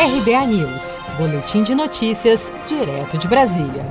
RBA News, Boletim de Notícias, direto de Brasília.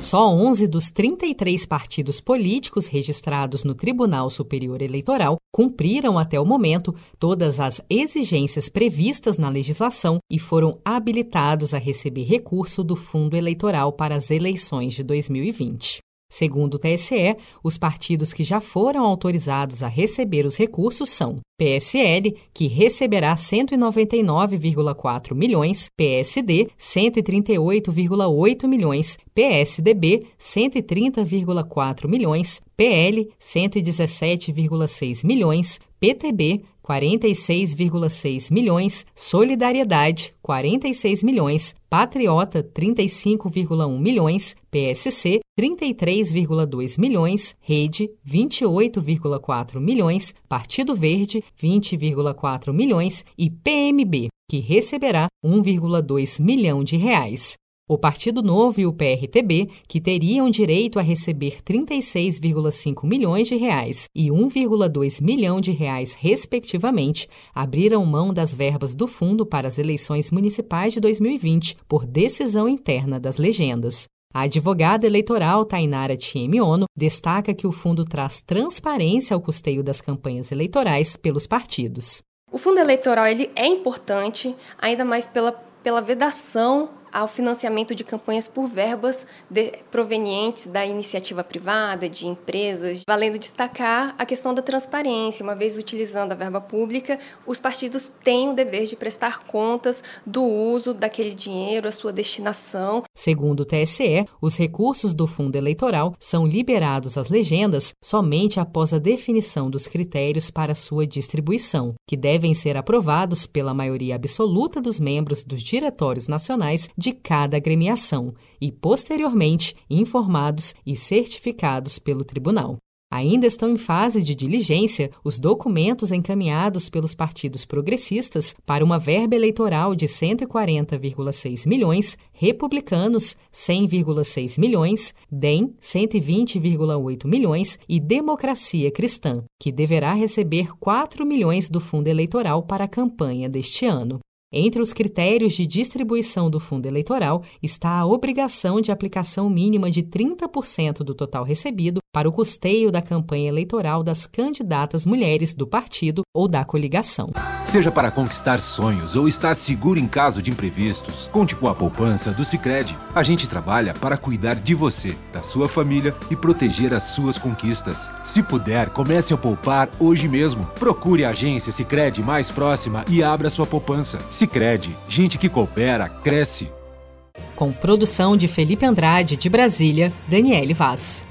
Só 11 dos 33 partidos políticos registrados no Tribunal Superior Eleitoral cumpriram até o momento todas as exigências previstas na legislação e foram habilitados a receber recurso do Fundo Eleitoral para as eleições de 2020. Segundo o TSE, os partidos que já foram autorizados a receber os recursos são PSL, que receberá 199,4 milhões, PSD, 138,8 milhões, PSDB, 130,4 milhões, PL, 117,6 milhões, PTB, 46,6 milhões, Solidariedade, 46 milhões, Patriota, 35,1 milhões, PSC, 33,2 milhões, Rede, 28,4 milhões, Partido Verde, 20,4 milhões e PMB, que receberá 1,2 milhão de reais. O Partido Novo e o PRTB, que teriam direito a receber 36,5 milhões de reais e 1,2 milhão de reais, respectivamente, abriram mão das verbas do fundo para as eleições municipais de 2020 por decisão interna das legendas. A advogada eleitoral Tainara Tieme Ono destaca que o fundo traz transparência ao custeio das campanhas eleitorais pelos partidos. O fundo eleitoral ele é importante, ainda mais pela, pela vedação ao financiamento de campanhas por verbas de, provenientes da iniciativa privada, de empresas, valendo destacar a questão da transparência. Uma vez utilizando a verba pública, os partidos têm o dever de prestar contas do uso daquele dinheiro, a sua destinação. Segundo o TSE, os recursos do fundo eleitoral são liberados às legendas somente após a definição dos critérios para sua distribuição, que devem ser aprovados pela maioria absoluta dos membros dos diretórios nacionais de de cada agremiação e, posteriormente, informados e certificados pelo tribunal. Ainda estão em fase de diligência os documentos encaminhados pelos partidos progressistas para uma verba eleitoral de 140,6 milhões, republicanos 100,6 milhões, DEM 120,8 milhões e Democracia Cristã, que deverá receber 4 milhões do fundo eleitoral para a campanha deste ano. Entre os critérios de distribuição do fundo eleitoral está a obrigação de aplicação mínima de 30% do total recebido para o custeio da campanha eleitoral das candidatas mulheres do partido ou da coligação. Seja para conquistar sonhos ou estar seguro em caso de imprevistos, conte com a poupança do Sicredi. A gente trabalha para cuidar de você, da sua família e proteger as suas conquistas. Se puder, comece a poupar hoje mesmo. Procure a agência Sicredi mais próxima e abra sua poupança. Sicredi, gente que coopera cresce. Com produção de Felipe Andrade de Brasília, Daniele Vaz.